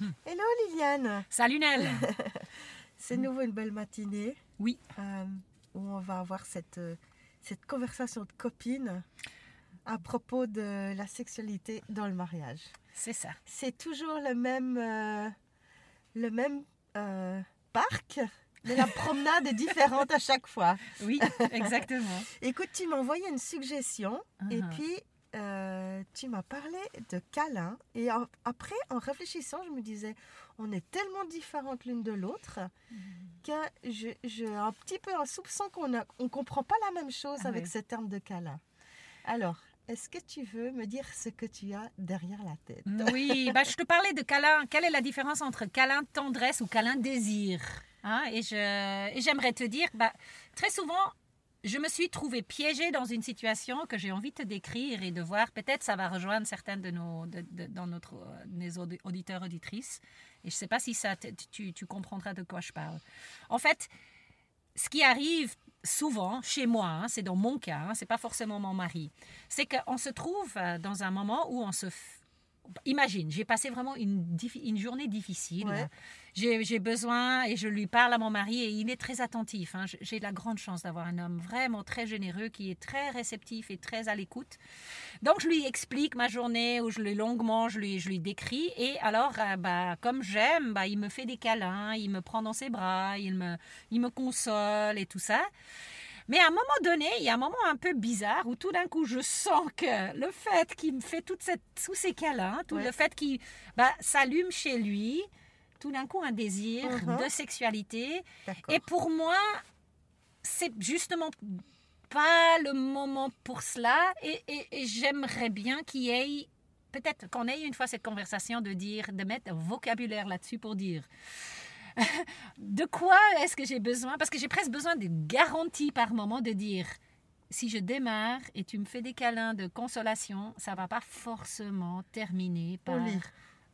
Hello Liliane Salut Nel C'est de nouveau une belle matinée Oui. euh, où on va avoir cette, euh, cette conversation de copines à propos de la sexualité dans le mariage. C'est ça. C'est toujours le même, euh, le même euh, parc, mais la promenade est différente à chaque fois. Oui, exactement. Écoute, tu m'as envoyé une suggestion et Uh-huh. puis euh, tu m'as parlé de câlin. Et en- après, en réfléchissant, je me disais, on est tellement différentes l'une de l'autre que je- j'ai un petit peu un soupçon qu'on ne on comprend pas la même chose Ah avec oui. ce terme de câlin. Alors, est-ce que tu veux me dire ce que tu as derrière la tête? Oui, bah, je te parlais de câlin. Quelle est la différence entre câlin tendresse ou câlin désir? Hein, et j'aimerais te dire, bah, très souvent, je me suis trouvée piégée dans une situation que j'ai envie de te décrire et de voir. Peut-être ça va rejoindre certains de nos, dans notre, euh, auditeurs, auditrices. Et je ne sais pas si ça, tu, tu comprendras de quoi je parle. En fait, ce qui arrive souvent chez moi, hein, c'est dans mon cas, hein, c'est pas forcément mon mari, c'est qu'on se trouve euh, dans un moment où on se... Imagine, j'ai passé vraiment une, journée difficile. J'ai besoin et je lui parle à mon mari et il est très attentif. hein. J'ai la grande chance d'avoir un homme vraiment très généreux qui est très réceptif et très à l'écoute. Donc je lui explique ma journée où je lui longuement, je lui, je lui décris et alors euh, bah, comme j'aime, bah, il me fait des câlins, il me prend dans ses bras, il me, il me console et tout ça. Mais à un moment donné, il y a un moment un peu bizarre où tout d'un coup, je sens que le fait qu'il me fait toute cette, tous ces câlins, tout Ouais. le fait qu'il bah, s'allume chez lui, tout d'un coup un désir Mhm. de sexualité. Et pour moi, c'est justement pas le moment pour cela. Et, et- et j'aimerais bien qu'il y ait, peut-être qu'on ait une fois cette conversation de dire, de mettre un vocabulaire là-dessus pour dire. de quoi est-ce que j'ai besoin? Parce que j'ai presque besoin de garantie par moment de dire si je démarre et tu me fais des câlins de consolation, ça va pas forcément terminer Au par lit.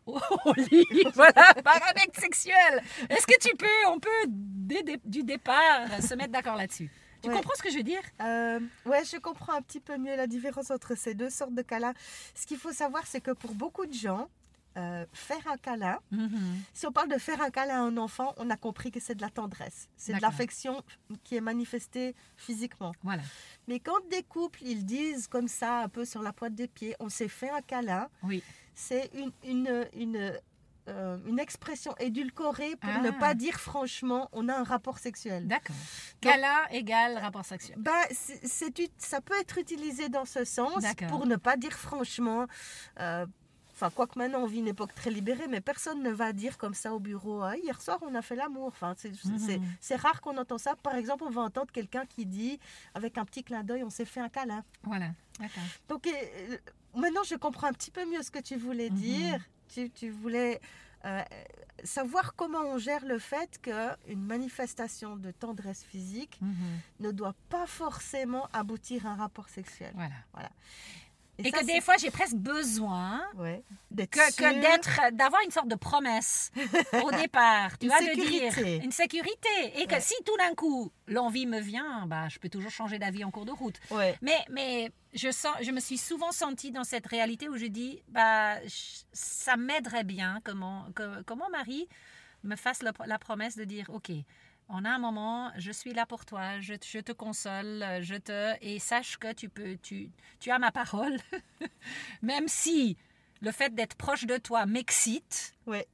au lit, voilà, par un sexuel. Est-ce que tu peux, on peut dès du départ se mettre d'accord là-dessus? Tu Ouais. comprends ce que je veux dire? Euh, ouais, je comprends un petit peu mieux la différence entre ces deux sortes de câlins. Ce qu'il faut savoir, c'est que pour beaucoup de gens, euh, faire un câlin, si on parle de faire un câlin à un enfant, on a compris que c'est de la tendresse. C'est de l'affection qui est manifestée physiquement. Voilà, Mais quand des couples, ils disent comme ça, un peu sur la pointe des pieds, on s'est fait un câlin, oui. C'est une, une, une, euh, une expression édulcorée pour Ah. ne pas dire franchement, on a un rapport sexuel. D'accord. Câlin égale rapport sexuel. Bah, c'est, ça peut être utilisé dans ce sens pour ne pas dire franchement. euh, Enfin, quoique maintenant on vit une époque très libérée, mais personne ne va dire comme ça au bureau. Ah, hier soir on a fait l'amour. Enfin, c'est, Mhm. rare qu'on entend ça. Par exemple, on va entendre quelqu'un qui dit avec un petit clin d'œil, on s'est fait un câlin. Voilà. Donc euh, maintenant je comprends un petit peu mieux ce que tu voulais Mhm. dire. Tu, tu voulais euh, savoir comment on gère le fait qu'une manifestation de tendresse physique ne doit pas forcément aboutir à un rapport sexuel. Voilà. Et, Et ça, que des fois, j'ai presque besoin ouais, d'être que, d'être, d'avoir une sorte de promesse au départ. Tu Une vois, de sécurité. dire une sécurité. Et que Ouais. si tout d'un coup l'envie me vient, bah, je peux toujours changer d'avis en cours de route. Ouais, Mais, mais je, sens, je me suis souvent sentie dans cette réalité où je dis, bah, je- ça m'aiderait bien que mon, que, que mon mari me fasse la promesse de dire, OK, on a un moment, je suis là pour toi, je, je te console, je te... Et sache que tu peux, tu, tu as ma parole, même si le fait d'être proche de toi m'excite, ouais.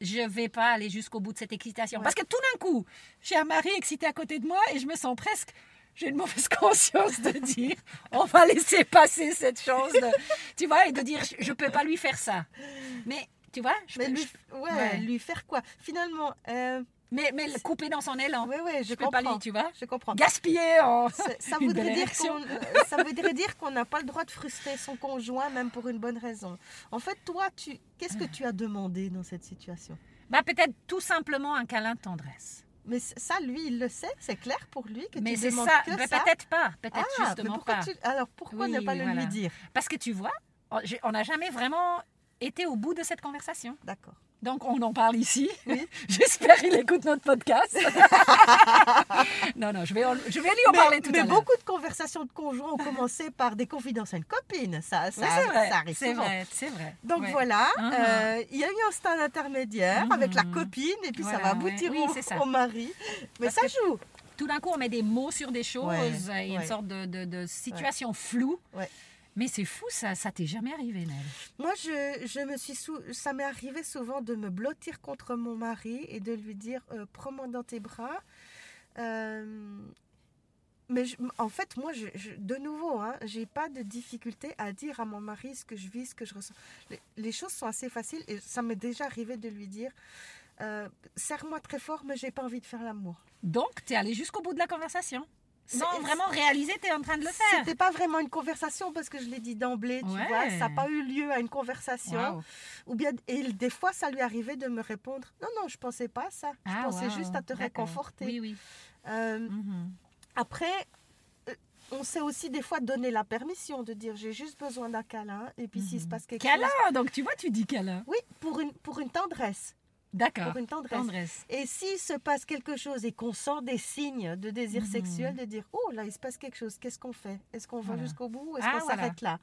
je vais pas aller jusqu'au bout de cette excitation. Ouais. Parce que tout d'un coup, j'ai un mari excité à côté de moi et je me sens presque. J'ai une mauvaise conscience de dire, on va laisser passer cette chance, de, tu vois, et de dire, je ne peux pas lui faire ça. Mais, tu vois, je peux- lui, je- ouais, ouais. lui faire quoi? Finalement, euh, mais, mais le couper dans son élan. ouais, ouais, je, je peux pas comprends. lui, tu vois. Je comprends. Gaspiller en. Ça, voudrait dire qu'on, euh, ça voudrait dire qu'on n'a pas le droit de frustrer son conjoint, même pour une bonne raison. En fait, toi, tu, qu'est-ce que tu as demandé dans cette situation? Bah, peut-être tout simplement un câlin de tendresse. Mais ça, lui, il le sait, c'est clair pour lui que Mais tu demandes ça, que mais ça? peut-être pas, peut-être Ah, justement pas. tu- Alors pourquoi Oui, ne pas le voilà. lui dire? Parce que tu vois, on n'a jamais vraiment été au bout de cette conversation. D'accord. Donc, on en parle ici. Oui. J'espère qu'il écoute notre podcast. non, non, je vais, en- je vais lui en Mais, parler tout mais à l'heure. beaucoup de conversations de conjoints ont commencé par des confidences à une copine. Ça, ça, Oui, c'est vrai. ça arrive C'est vrai, c'est vrai. Donc Ouais. voilà, Mhm. euh, il y a eu un stade intermédiaire avec la Mhm. copine et puis ça va aboutir ouais. au, Oui, mari. Mais Parce ça joue. Tout d'un coup, on met des mots sur des choses. Il y a une sorte de, de- de situation floue. Ouais. Mais c'est fou, ça, ça t'est jamais arrivé, Nel. Moi, je, je me suis sou- ça m'est arrivé souvent de me blottir contre mon mari et de lui dire euh, prends-moi dans tes bras. Euh, mais je- en fait, moi, je, je- de nouveau, hein, j'ai pas de difficulté à dire à mon mari ce que je vis, ce que je ressens. Les, les choses sont assez faciles et ça m'est déjà arrivé de lui dire euh, serre-moi très fort, mais j'ai pas envie de faire l'amour. Donc, tu es allé jusqu'au bout de la conversation. Sans Mais- vraiment réaliser que tu es en train de le faire. C'était pas vraiment une conversation parce que je l'ai dit d'emblée, tu Ouais. vois, ça n'a pas eu lieu à une conversation. Wow. Ou bien, et des fois, ça lui arrivait de me répondre Non, non, je pensais pas à ça. Je Ah, pensais wow. juste à te réconforter. Oui, oui. Euh, Mhm. après, euh, on sait aussi des fois donner la permission de dire J'ai juste besoin d'un câlin. Et puis, s'il se Mhm. passe quelque Câlin, chose. donc tu vois, tu dis câlin. Oui, pour une, pour une tendresse. D'accord. Pour une tendresse. Tendresse. Et s'il se passe quelque chose et qu'on sent des signes de désir Mhm. sexuel, de dire Oh, là, il se passe quelque chose, qu'est-ce qu'on fait? Est-ce qu'on va jusqu'au bout ou est-ce Ah, qu'on voilà. s'arrête là?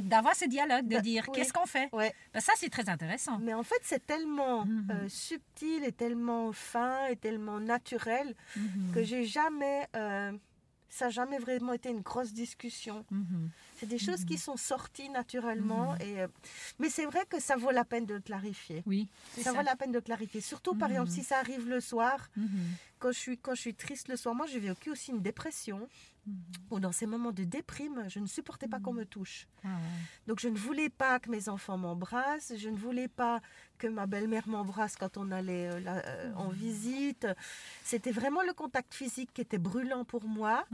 D'avoir ce dialogue, de Bah, dire oui. qu'est-ce qu'on fait? Ouais. Ben, ça, c'est très intéressant. Mais en fait, c'est tellement Mhm. euh, subtil et tellement fin et tellement naturel que j'ai jamais. euh, ça n'a jamais vraiment été une grosse discussion. C'est des choses qui sont sorties naturellement. Mhm. Et, euh, mais c'est vrai que ça vaut la peine de le clarifier. Oui, Ça, ça. vaut la peine de clarifier. Surtout, par exemple, si ça arrive le soir, Mhm. quand je suis, quand je suis triste le soir. Moi, j'ai vécu aussi une dépression. Mhm. Ou dans ces moments de déprime, je ne supportais pas qu'on me touche. Ah ouais. Donc je ne voulais pas que mes enfants m'embrassent, je ne voulais pas que ma belle-mère m'embrasse quand on allait euh, là, euh, en visite. C'était vraiment le contact physique qui était brûlant pour moi.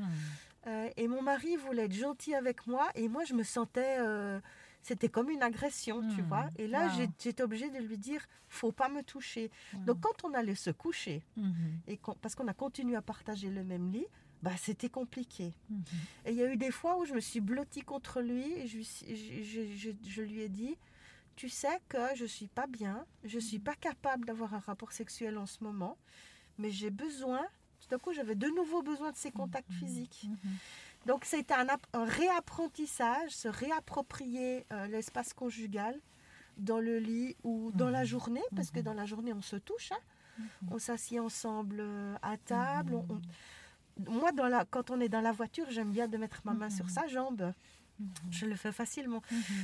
Mhm. Euh, et mon mari voulait être gentil avec moi et moi je me sentais... euh, c'était comme une agression, tu Hmm, vois. Et là, wow. j'étais obligée de lui dire, faut pas me toucher. Wow. Donc quand on allait se coucher, Mhm. et parce qu'on a continué à partager le même lit, bah, c'était compliqué. Mhm. Et il y a eu des fois où je me suis blottie contre lui et je, je- je- je- je lui ai dit Tu sais que je suis pas bien, je suis pas capable d'avoir un rapport sexuel en ce moment, mais j'ai besoin. Tout d'un coup, j'avais de nouveau besoin de ces contacts physiques. Mhm. Donc, c'était un, ap- un réapprentissage, se réapproprier euh, l'espace conjugal dans le lit ou dans la journée, parce que dans la journée, on se touche. hein. On s'assied ensemble euh, à table. on- on- Moi, dans la... quand on est dans la voiture, j'aime bien de mettre ma main sur sa jambe. Je le fais facilement.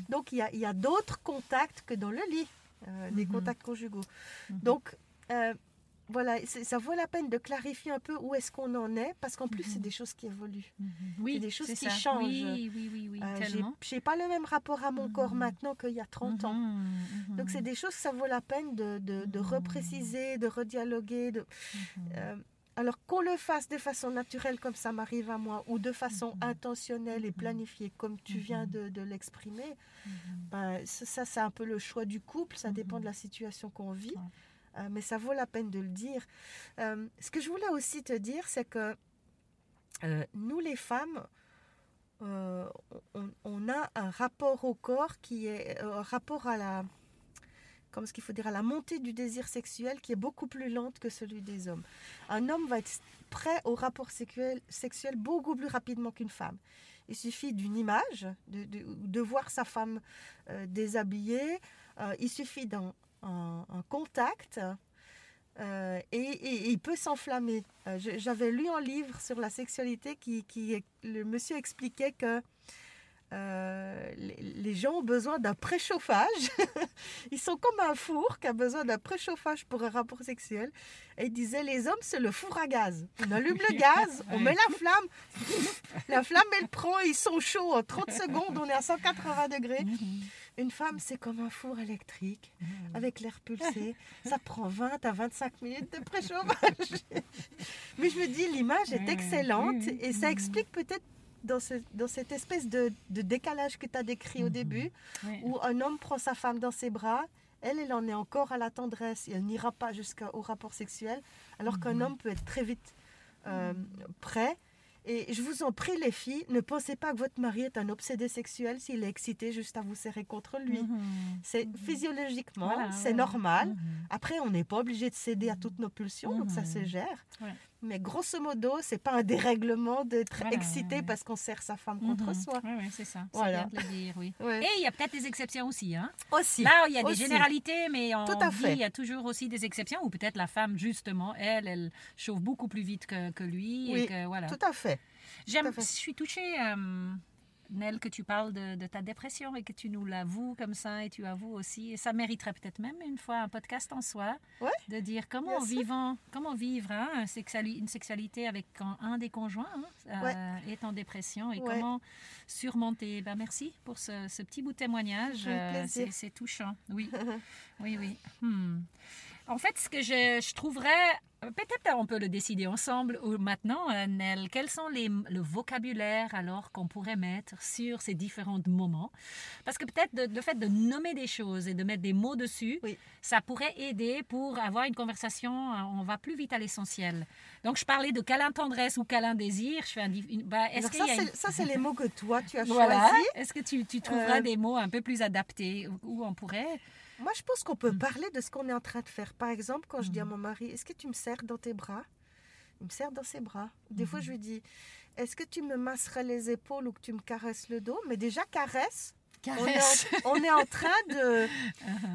Donc, il y a, y a d'autres contacts que dans le lit, euh, des contacts conjugaux. Donc, euh, voilà, ça vaut la peine de clarifier un peu où est-ce qu'on en est, parce qu'en plus, Mhm. c'est des choses qui évoluent. Mhm. Oui, des choses qui ça. changent. Oui, oui, oui, oui, Euh, j'ai- pas le même rapport à mon corps Mhm. maintenant qu'il y a 30 ans. Mhm. Mhm. Donc, c'est des choses que ça vaut la peine de, de, de Mhm. repréciser, de redialoguer. De... Mhm. Euh, alors qu'on le fasse de façon naturelle comme ça m'arrive à moi, ou de façon Mhm. intentionnelle et planifiée comme tu viens Mhm. de, de l'exprimer, Mhm. ben, ça, c'est un peu le choix du couple, ça dépend Mhm. de la situation qu'on vit, Ouais. Euh, mais ça vaut la peine de le dire. Euh, ce que je voulais aussi te dire, c'est que euh, nous les femmes, on, a un rapport au corps qui est un rapport à la comme ce qu'il faut dire à la montée du désir sexuel qui est beaucoup plus lente que celui des hommes. Un homme va être prêt au rapport sexuel, sexuel beaucoup plus rapidement qu'une femme. Il suffit d'une image, de, voir sa femme déshabillée, il suffit d'un un- un contact euh, et, et- et il peut s'enflammer. Euh, J'avais lu un livre sur la sexualité qui, qui le monsieur expliquait que euh, les, les gens ont besoin d'un préchauffage. Ils sont comme un four qui a besoin d'un préchauffage pour un rapport sexuel. Et il disait les hommes, c'est le four à gaz. On allume le gaz, on met la flamme, la flamme elle prend, ils sont chauds en 30 secondes, on est à 180 degrés. Une femme, c'est comme un four électrique avec l'air pulsé. Ça prend 20 à 25 minutes de préchauffage. Mais je me dis, l'image est excellente et ça Mhm. explique peut-être dans, ce- dans cette espèce de, de décalage que tu as décrit au Mhm. début, où un homme prend sa femme dans ses bras, elle, elle en est encore à la tendresse et elle n'ira pas jusqu'au rapport sexuel, alors qu'un homme peut être très vite euh, prêt Et je vous en prie, les filles, ne pensez pas que votre mari est un obsédé sexuel s'il est excité juste à vous serrer contre lui. Mhm. C'est physiologiquement, Voilà, c'est ouais. normal. Mhm. Après, on n'est pas obligé de céder à toutes nos pulsions, donc ça Mhm. se gère. Ouais. Mais grosso modo, c'est pas un dérèglement d'être Voilà, excité ouais. parce qu'on serre sa femme contre Mhm. soi. Ouais, c'est ça. Voilà. Bien de le dire, oui. Ouais. Et il y a peut-être des exceptions aussi. Hein. Aussi. Là, il y a des généralités, mais on Tout à fait. il y a toujours aussi des exceptions. Ou peut-être la femme, justement, elle, elle chauffe beaucoup plus vite que, que lui. Oui, et que, voilà. Tout à fait. J'aime, je suis touchée, euh, Nel, que tu parles de, de ta dépression et que tu nous l'avoues comme ça et tu avoues aussi. Et ça mériterait peut-être même une fois un podcast en soi Ouais, de dire comment vivant, comment vivre hein, un sexuali- une sexualité avec un, un des conjoints hein, euh, est en dépression et Ouais. comment surmonter. Ben, merci pour ce, ce petit bout de témoignage. Euh, c'est touchant. Oui, oui, oui. Hmm. En fait, ce que je, je trouverais, peut-être on peut le décider ensemble ou maintenant, euh, Nel, quels sont les, le vocabulaire alors qu'on pourrait mettre sur ces différents moments? Parce que peut-être le fait de nommer des choses et de mettre des mots dessus, Oui. ça pourrait aider pour avoir une conversation, euh, on va plus vite à l'essentiel. Donc, je parlais de câlin tendresse ou câlin désir. Je fais un, bah, est-ce ça, une- c'est, les mots que toi, tu as Voilà. choisis. Est-ce que tu, tu trouveras Euh, des mots un peu plus adaptés où on pourrait Moi, je pense qu'on peut parler de ce qu'on est en train de faire. Par exemple, quand je dis à Mhm. mon mari, est-ce que tu me serres dans tes bras? Il me serre dans ses bras. Des fois, Mhm. je lui dis, est-ce que tu me masserais les épaules ou que tu me caresses le dos? Mais déjà, caresse. On est, en, on est en train de,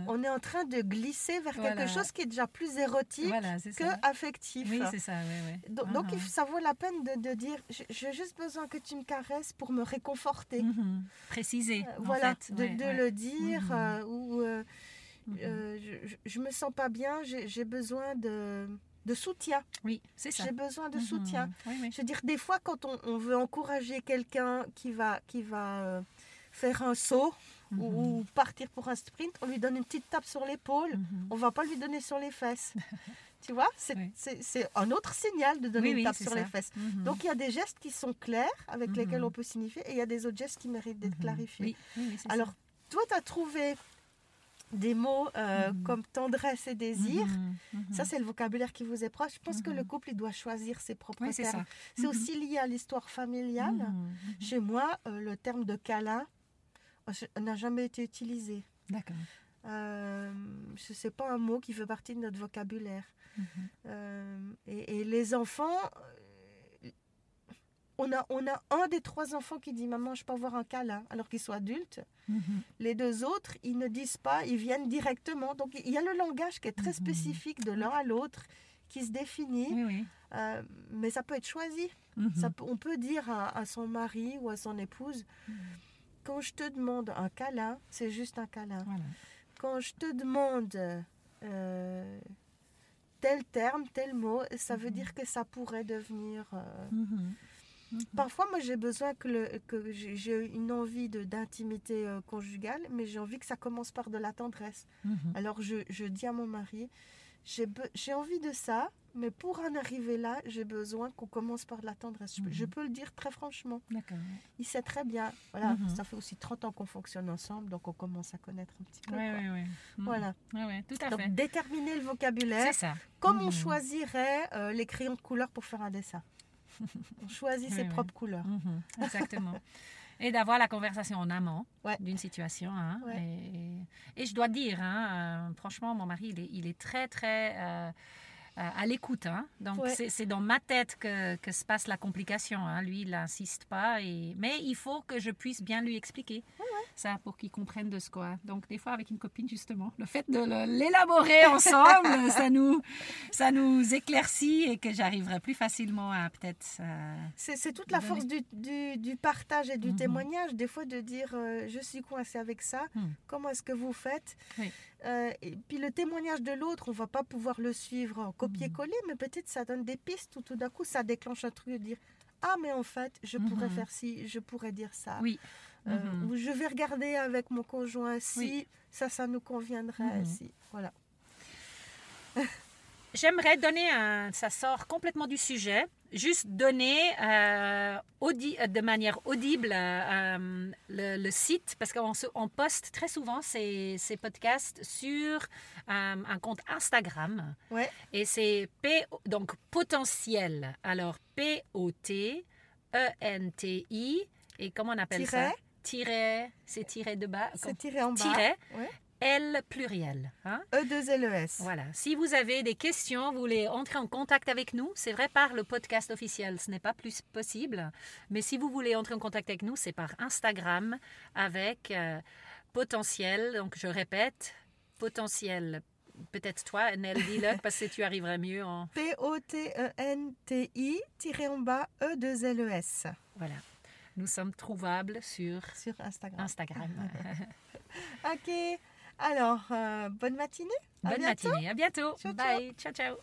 on est en train de glisser vers Voilà. quelque chose qui est déjà plus érotique Voilà, que affectif. Oui, c'est ça, oui, oui. Donc, Uh-huh. ça vaut la peine de, de dire, j'ai- juste besoin que tu me caresses pour me réconforter. Mhm. Préciser. Euh, en voilà, fait. de, Ouais, de ouais. le dire Mhm. euh, ou euh, Mhm. euh, je, je- je me sens pas bien, j'ai besoin de, de soutien. Oui, c'est ça. J'ai besoin de Mhm. soutien. Oui, oui. Je veux dire, des fois, quand on, on veut encourager quelqu'un qui va, qui va euh, faire un saut Mhm. ou, ou partir pour un sprint, on lui donne une petite tape sur l'épaule. Mhm. On va pas lui donner sur les fesses. tu vois, c'est Oui. un autre signal de donner une tape sur ça. les fesses. Mhm. Donc il y a des gestes qui sont clairs avec Mhm. lesquels on peut signifier et il y a des autres gestes qui méritent d'être Mhm. clarifiés. Alors, ça. toi, tu as trouvé des mots euh, Mhm. comme tendresse et désir. Mhm. Mhm. Ça, c'est le vocabulaire qui vous est proche. Je pense que le couple, il doit choisir ses propres Oui, c'est termes. C'est aussi lié à l'histoire familiale. Chez moi, euh, le terme de câlin euh, n'a jamais été utilisé. D'accord. Euh, ce n'est pas un mot qui fait partie de notre vocabulaire. Et, et les enfants, on a, on a un des trois enfants qui dit Maman, je peux avoir un câlin, alors qu'ils sont adultes. Mhm. Les deux autres, ils ne disent pas, ils viennent directement. Donc il y a le langage qui est très Mhm. spécifique de l'un à l'autre, qui se définit, Oui, oui. euh, mais ça peut être choisi. Mhm. Ça on peut dire à, à son mari ou à son épouse, quand je te demande un câlin, c'est juste un câlin. Voilà. Quand je te demande euh, tel terme, tel mot, ça veut dire que ça pourrait devenir... euh, Mhm. Parfois, moi, j'ai besoin que, le, que j'ai une envie d'intimité euh, conjugale, mais j'ai envie que ça commence par de la tendresse. Mhm. Alors, je, je dis à mon mari, j'ai envie de ça, mais pour en arriver là, j'ai besoin qu'on commence par de la tendresse. Je, peux- Mhm. je peux le dire très franchement. D'accord. Il sait très bien. Voilà, ça fait aussi 30 ans qu'on fonctionne ensemble, donc on commence à connaître un petit peu. Oui, quoi. oui, oui. Mhm. Voilà. Oui, oui, tout à Donc, fait. déterminer le vocabulaire, C'est ça. comme on choisirait euh, les crayons de couleur pour faire un dessin. On choisit ses propres couleurs. Mhm, Exactement. Et d'avoir la conversation en amont Ouais. d'une situation. hein, Ouais. et, et je dois dire, hein, euh, franchement, mon mari, il est, il est très, très euh, euh, à l'écoute. hein. Donc, Ouais. c'est- c'est dans ma tête que, que se passe la complication. Lui, il n'insiste pas. Et... Mais il faut que je puisse bien lui expliquer ça pour qu'il comprenne de ce quoi. Donc, des fois, avec une copine, justement, le fait de l'élaborer ensemble, ça, nous, ça nous éclaircit et que j'arriverai plus facilement à peut-être... C'est toute la Donner. force du, du- du partage et du Mhm. témoignage, des fois de dire euh, je suis coincé avec ça, Mhm. comment est-ce que vous faites Oui. Euh, Et puis le témoignage de l'autre, on va pas pouvoir le suivre en copier-coller, mais peut-être ça donne des pistes ou tout d'un coup ça déclenche un truc de dire ah mais en fait je pourrais Mhm. faire ci, je pourrais dire ça. Oui. Ou je vais regarder avec mon conjoint si Oui. ça ça nous conviendrait Mhm. si voilà. J'aimerais donner un. Ça sort complètement du sujet. Juste donner euh, audi- euh, de manière audible euh, le, le site, parce qu'on on poste très souvent ces, ces podcasts sur euh, un compte Instagram. Ouais. Et c'est P, donc potentiel. Alors P-O-T. E-N-T-I. Et comment on appelle ça? C'est tiré de bas. C'est tiré en bas. Tiret. L pluriel. Hein? E2LES. Voilà. Si vous avez des questions, vous voulez entrer en contact avec nous, c'est vrai par le podcast officiel, ce n'est pas plus possible. Mais si vous voulez entrer en contact avec nous, c'est par Instagram avec euh, potentiel. Donc je répète, potentiel. Peut-être toi, Nel, dis-le parce que tu arriverais mieux en. P-O-T-E-N-T-I, tiré en bas, E2-L-E-S. Voilà. Nous sommes trouvables sur, sur Instagram. Instagram. ok. Alors, euh, bonne matinée. bonne matinée. À bientôt. Bye. ciao. ciao.